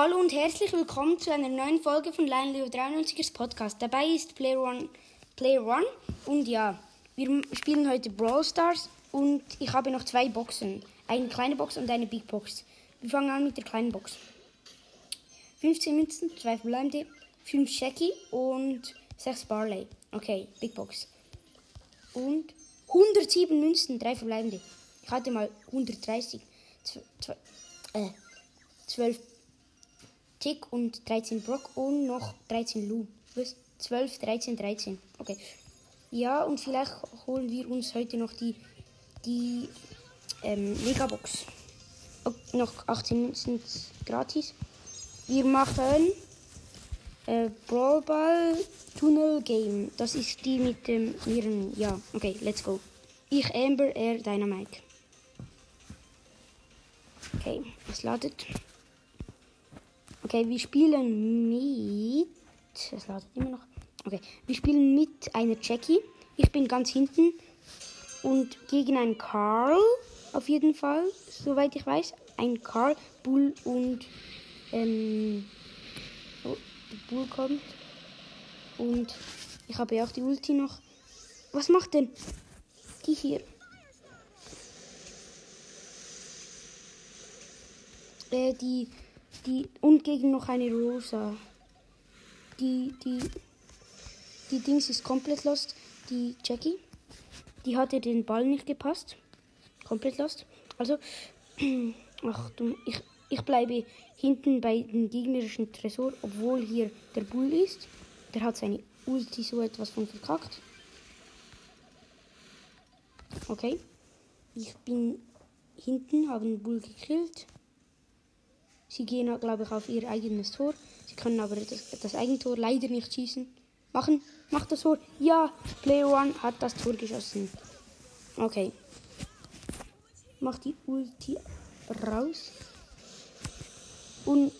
Hallo und herzlich willkommen zu einer neuen Folge von Lion Leo 93ers Podcast. Dabei ist Player One, Player One und ja, wir spielen heute Brawl Stars und ich habe noch zwei Boxen. Eine kleine Box und eine Big Box. Wir fangen an mit der kleinen Box. 15 Münzen, 2 verbleibende, 5 Shaky und 6 Barley. Okay, Big Box. Und 107 Münzen, 3 verbleibende. Ich hatte mal 130. Zw zw äh, 12 Tick und 13 Brock und noch 13 Lu. Was? 12, 13, 13. Okay. Ja, und vielleicht holen wir uns heute noch die, die ähm, Megabox. Oh, noch 18 sind gratis. Wir machen äh, Brawl Ball Tunnel Game. Das ist die mit dem ihren. Ja, okay, let's go. Ich Amber, er Dynamite. Okay, es ladet. Okay, wir spielen mit. Es ladet immer noch. Okay, wir spielen mit einer Jackie. Ich bin ganz hinten. Und gegen einen Carl, auf jeden Fall, soweit ich weiß. Ein Carl, Bull und. Ähm, oh, Bull kommt. Und ich habe ja auch die Ulti noch. Was macht denn die hier? Äh, die die und gegen noch eine Rosa. Die, die, die Dings ist komplett lost. Die Jackie. Die hatte den Ball nicht gepasst. Komplett lost. Also, ach du, ich, ich bleibe hinten bei dem gegnerischen Tresor, obwohl hier der Bull ist. Der hat seine Ulti so etwas von verkackt. Okay. Ich bin hinten, habe den Bull gekillt. Sie gehen, glaube ich, auf ihr eigenes Tor. Sie können aber das, das Eigentor leider nicht schießen. Machen, macht das Tor. Ja, Player One hat das Tor geschossen. Okay. Macht die Ulti raus. Und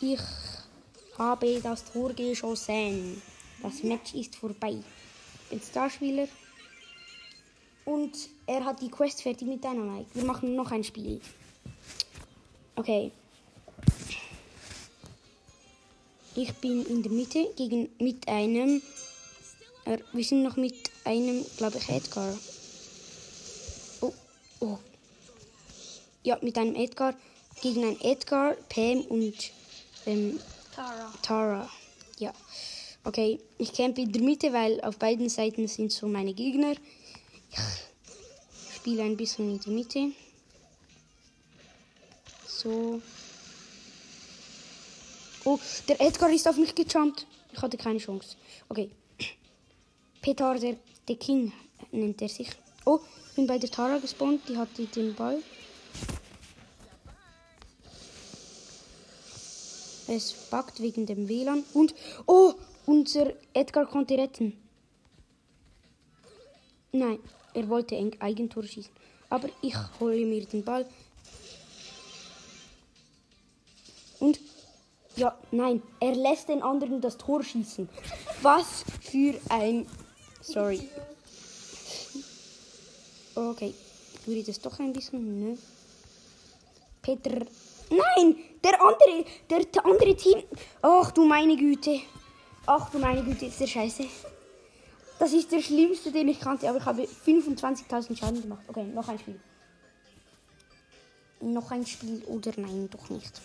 ich habe das Tor geschossen. Das Match ist vorbei. Ich bin Starspieler. Und er hat die Quest fertig mit Dynamite. Wir machen noch ein Spiel. Okay. Ich bin in der Mitte gegen mit einem. Äh, wir sind noch mit einem, glaube ich, Edgar. Oh, oh. Ja, mit einem Edgar gegen einen Edgar, Pam und ähm, Tara. Tara. Ja. Okay, ich campe in der Mitte, weil auf beiden Seiten sind so meine Gegner. Ich spiele ein bisschen in der Mitte. So. Oh, der Edgar ist auf mich gejumpt. Ich hatte keine Chance. Okay. Petar, der, der King, nennt er sich. Oh, ich bin bei der Tara gespawnt. Die hatte den Ball. Es backt wegen dem WLAN. Und, oh, unser Edgar konnte retten. Nein, er wollte ein Eigentor schießen. Aber ich hole mir den Ball. Und ja, nein, er lässt den anderen das Tor schießen. Was für ein. Sorry. Okay, ich das doch ein bisschen, ne? Peter. Nein, der andere, der andere Team. Ach du meine Güte. Ach du meine Güte, ist der Scheiße. Das ist der schlimmste, den ich kannte, aber ich habe 25.000 Schaden gemacht. Okay, noch ein Spiel. Noch ein Spiel oder nein, doch nicht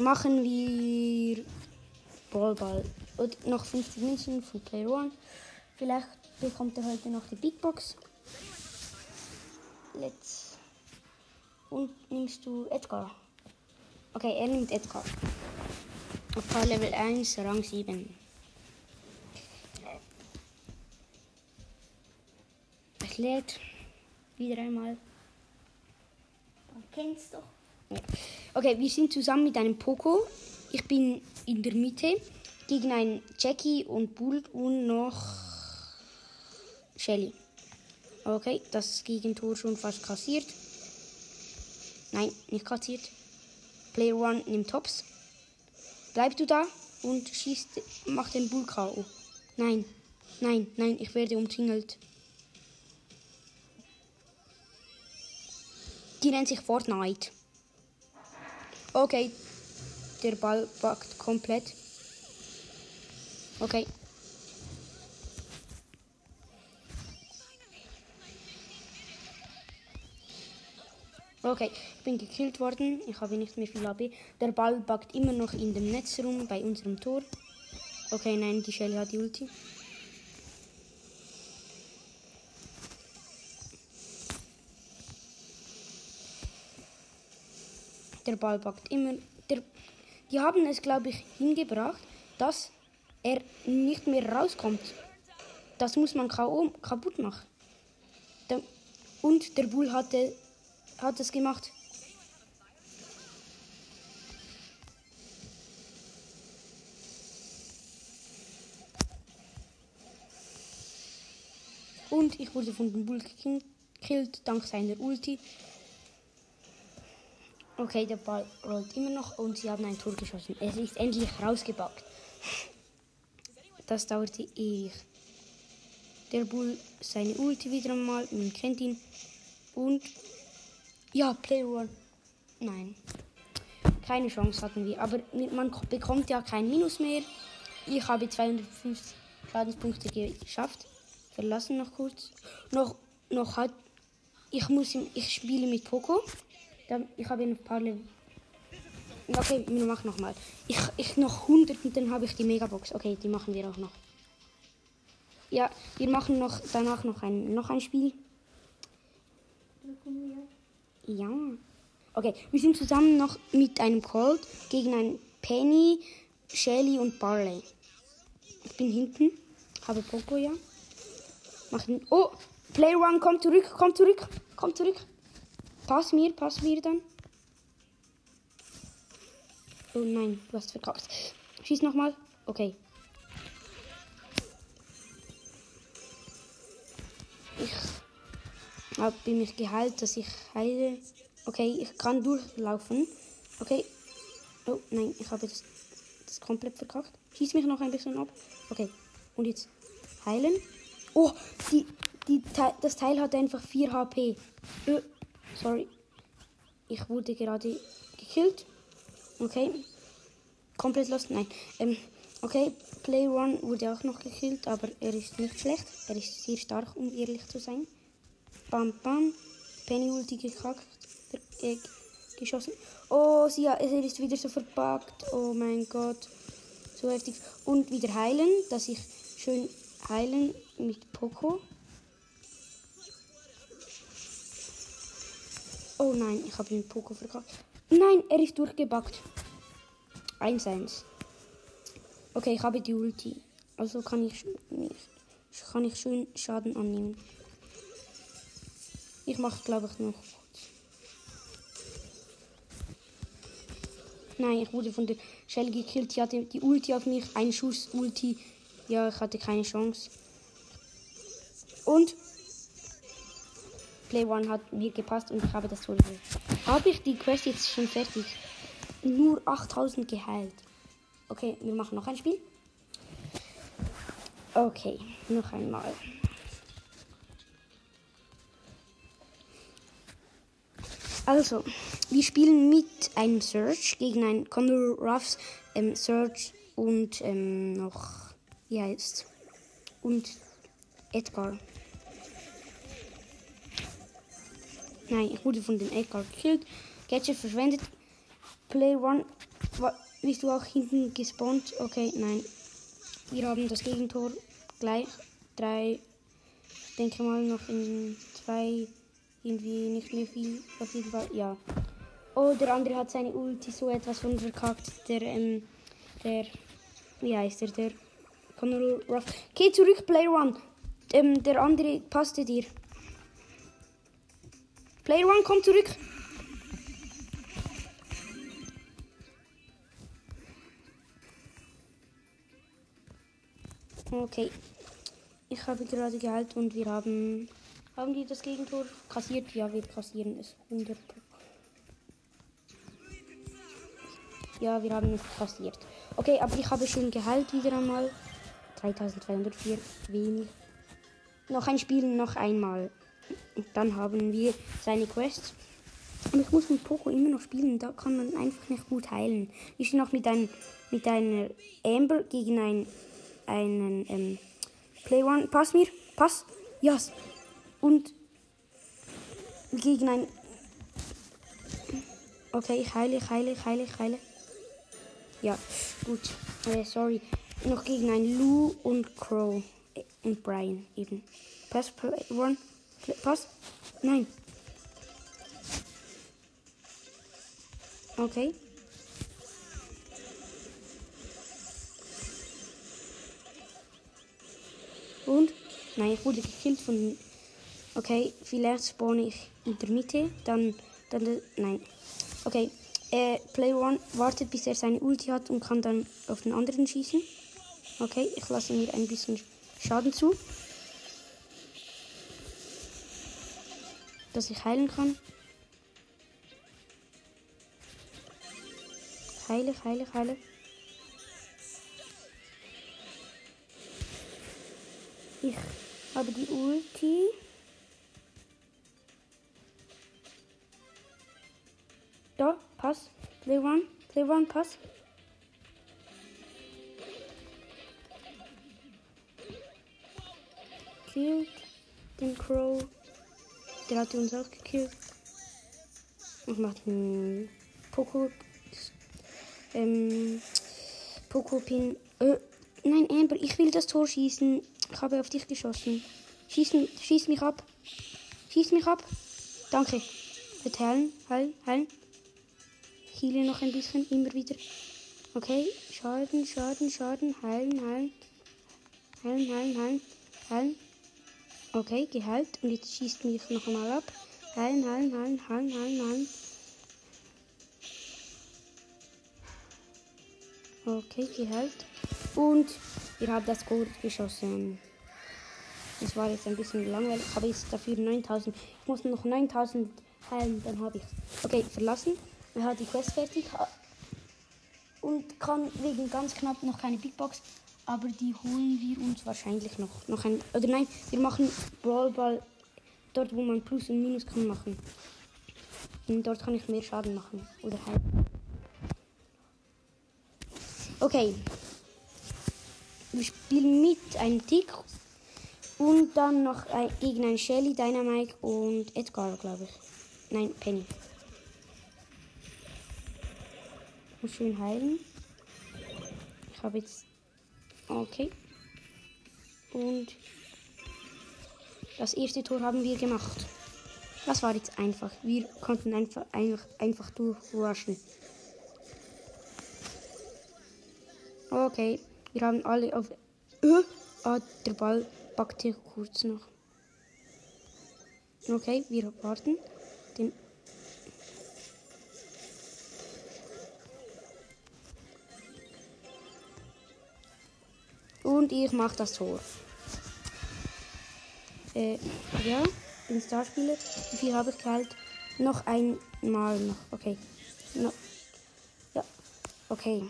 machen wir Ballball. Und noch 50 Münzen von Player One. Vielleicht bekommt er heute noch die Big Box. Let's. Und nimmst du Edgar? Okay, er nimmt Edgar. Okay, Level 1, Rang 7. Es lädt wieder einmal. Man kennt's doch. Ja. Okay, wir sind zusammen mit einem Poco. Ich bin in der Mitte gegen einen Jackie und Bull und noch Shelly. Okay, das Gegentor schon fast kassiert. Nein, nicht kassiert. Player One nimmt Tops. Bleib du da und schießt, mach den Bull K.O. Nein, nein, nein, ich werde umzingelt. Die nennt sich Fortnite. Okay. Der Ball backt komplett. Okay. Okay, ich bin gekillt worden. Ich habe nicht mehr viel AB. Der Ball backt immer noch in dem Netz rum bei unserem Tor. Okay, nein, die Shelly hat die Ulti. Der Ball backt immer. Der, die haben es, glaube ich, hingebracht, dass er nicht mehr rauskommt. Das muss man KO kaputt machen. Und der Bull hatte, hat es gemacht. Und ich wurde von dem Bull gekillt, dank seiner Ulti. Okay, der Ball rollt immer noch und sie haben ein Tor geschossen. Es ist endlich rausgebackt. Das dauerte ewig. Der Bull seine Ulti wieder einmal, man kennt ihn. Und ja, Player One. Nein. Keine Chance hatten wir. Aber man bekommt ja kein Minus mehr. Ich habe 250 Schadenspunkte geschafft. Verlassen noch kurz. Noch, noch hat. Ich muss, ich spiele mit Poco. Ich habe ein paar Level. Okay, wir machen nochmal. Ich, ich noch 100 und dann habe ich die Megabox. Okay, die machen wir auch noch. Ja, wir machen noch danach noch ein, noch ein Spiel. Ja. Okay, wir sind zusammen noch mit einem Colt gegen einen Penny, Shelly und Barley. Ich bin hinten, habe Poco ja. Machen. Oh, Player One, komm zurück, komm zurück, komm zurück. Pass mir, pass mir dann. Oh nein, du hast verkackt. Schieß nochmal. Okay. Ich habe mich geheilt, dass ich heile. Okay, ich kann durchlaufen. Okay. Oh nein, ich habe das, das komplett verkackt. Schieß mich noch ein bisschen ab. Okay. Und jetzt heilen. Oh, die, die, das Teil hat einfach 4 HP. Äh, sorry. Ich wurde gerade gekillt. Okay. Komplett lost. Nein. Ähm, okay, Play One wurde auch noch gekillt, aber er ist nicht schlecht. Er ist sehr stark, um ehrlich zu sein. Bam, bam. Penny Ulti gekackt. Äh, geschossen. Oh, sie, er ist wieder so verpackt. Oh mein Gott. So heftig. Und wieder heilen, dass ich schön heilen mit Poco. Oh nein, ich habe den Poco verkackt. Nein, er ist durchgebackt. 1-1. Okay, ich habe die Ulti. Also kann ich, kann ich schön Schaden annehmen. Ich mache, glaube ich, noch Nein, ich wurde von der Shell gekillt. Die hatte die Ulti auf mich. Ein Schuss Ulti. Ja, ich hatte keine Chance. Und Play One hat mir gepasst und ich habe das Tor Habe ich die Quest jetzt schon fertig? Nur 8000 geheilt. Okay, wir machen noch ein Spiel. Okay, noch einmal. Also, wir spielen mit einem Search gegen einen Condor Ruffs ähm, Search und ähm, noch, wie heißt Und Edgar. Nein, ich wurde von dem Edgar gekillt. Gadget verschwendet. Play One. Bist du auch hinten gespawnt? Okay, nein. Wir haben das Gegentor gleich. Drei. Ich denke mal noch in zwei. Irgendwie nicht mehr viel. Auf jeden Fall, ja. Oh, der andere hat seine Ulti so etwas von verkackt. Der, ähm, der. Wie heißt der? Der. Conor Ruff. Geh zurück, Player One. Ähm, der andere passte dir. Player One, komm zurück. Okay. Ich habe gerade geheilt und wir haben. Haben die das Gegentor kassiert? Ja, wir kassieren es. 100 Ja, wir haben es kassiert. Okay, aber ich habe schon geheilt wieder einmal. 3204, wenig. Noch ein Spiel, noch einmal. Und dann haben wir seine Quest. Aber ich muss mit Poco immer noch spielen. Da kann man einfach nicht gut heilen. Wir sind noch mit, ein, mit einer Amber gegen ein, einen ähm, Play One. Pass mir. Pass. Yes. Und gegen ein. Okay, ich heile, ich heile, ich heile, ich heile. Ja, gut. Äh, sorry. Noch gegen ein Lou und Crow. Äh, Und Brian eben. Pass, play one. Pass. Nein. Okay. Und? Nein, ich wurde gekillt von. Okay, vielleicht spawne ich in der Mitte. Dann. dann nein. Okay. Äh, Player One wartet, bis er seine Ulti hat und kann dann auf den anderen schießen. Okay, ich lasse mir ein bisschen Schaden zu. Dass ich heilen kann. Heile, heile, heile. Ich habe die Ulti. Da, Pass. Play one, play one, Pass. Killt den Crow. Der hat uns auch gekillt. Und macht einen Poco. Ähm. Poco-Pin. Äh, nein, Amber, ich will das Tor schießen. Ich habe auf dich geschossen. Schieß, schieß mich ab. Schieß mich ab. Danke. Bitte heilen, heilen, heilen. Heile noch ein bisschen, immer wieder. Okay, Schaden, Schaden, Schaden, heilen, heilen. Heilen, heilen, heilen, heilen. Okay, geheilt. Und jetzt schießt mich noch einmal ab. Heilen, heilen, heilen, heilen, heilen, heilen. Okay, geheilt. Und wir haben das Gold geschossen. Das war jetzt ein bisschen langweilig, aber jetzt dafür 9000. Ich muss noch 9000 heilen, dann habe ich's. Okay, verlassen. Er hat die Quest fertig und kann wegen ganz knapp noch keine Big Box, aber die holen wir uns wahrscheinlich noch. noch ein, oder nein, wir machen Brawl Ball dort, wo man Plus und Minus kann machen. Und dort kann ich mehr Schaden machen oder heilen. Okay. Wir spielen mit einem Tick und dann noch gegen einen Shelly, Dynamite und Edgar, glaube ich. Nein, Penny. Muss schön heilen. Ich habe jetzt. Okay. Und das erste Tor haben wir gemacht. Das war jetzt einfach. Wir konnten einfach, einfach, einfach durchrushen. Okay, wir haben alle auf. Ah, der Ball packt hier kurz noch. Okay, wir warten. Und ich mache das Tor. Äh, ja, bin Starspieler. Wie viel habe ich geheilt? Noch einmal noch. Okay. No, ja, okay.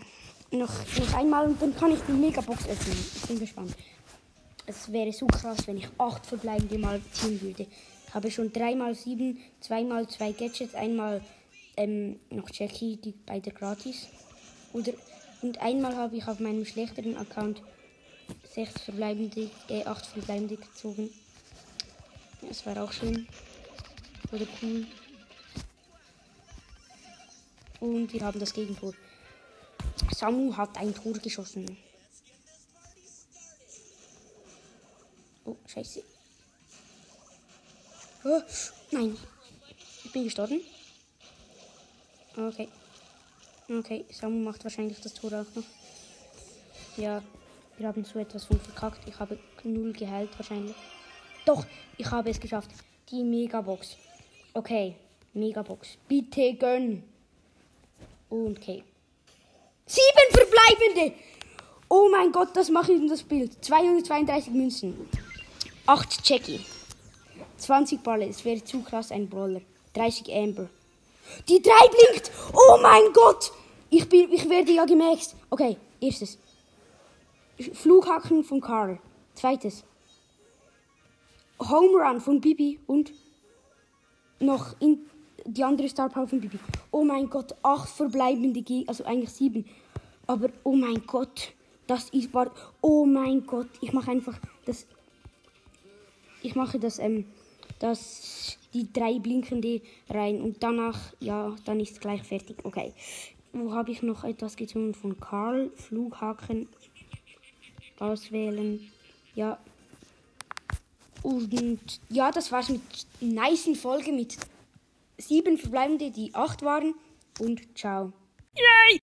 Noch, noch einmal und dann kann ich die Megabox öffnen. Ich bin gespannt. Es wäre so krass, wenn ich acht verbleibende mal ziehen würde. Ich habe schon dreimal sieben, zweimal zwei Gadgets, einmal ähm, noch Jackie, die beide gratis. Oder, und einmal habe ich auf meinem schlechteren Account sechs verbleibende, äh, acht verbleibende gezogen. Das war auch schön. Oder cool. Und wir haben das Gegentor. Samu hat ein Tor geschossen. Oh, scheiße. Oh, nein. Ich bin gestorben. Okay. Okay, Samu macht wahrscheinlich das Tor auch noch. Ja, wir haben so etwas von verkackt. Ich habe null geheilt wahrscheinlich. Doch, ich habe es geschafft. Die Megabox. Okay, Megabox. Bitte gönn. Und okay. Sieben verbleibende. Oh mein Gott, das mache ich in das Bild. 232 Münzen. 8 Jackie. 20 Balle. Es wäre zu krass ein Brawler. 30 Amber. Die 3 blinkt. Oh mein Gott. Ich, bin, ich werde ja gemaxt. Okay, erstes. Flughaken von Karl. Zweites. Home Run von Bibi und noch in die andere Star Power von Bibi. Oh mein Gott, acht verbleibende Gegner, also eigentlich sieben. Aber oh mein Gott, das ist war. Oh mein Gott, ich mache einfach das. Ich mache das, ähm, das, die drei blinkende rein und danach, ja, dann ist es gleich fertig. Okay. Wo habe ich noch etwas getan von Karl? Flughaken auswählen. Ja. Und ja, das war's mit nice Folge mit sieben Verbleibende, die acht waren. Und ciao. Yay!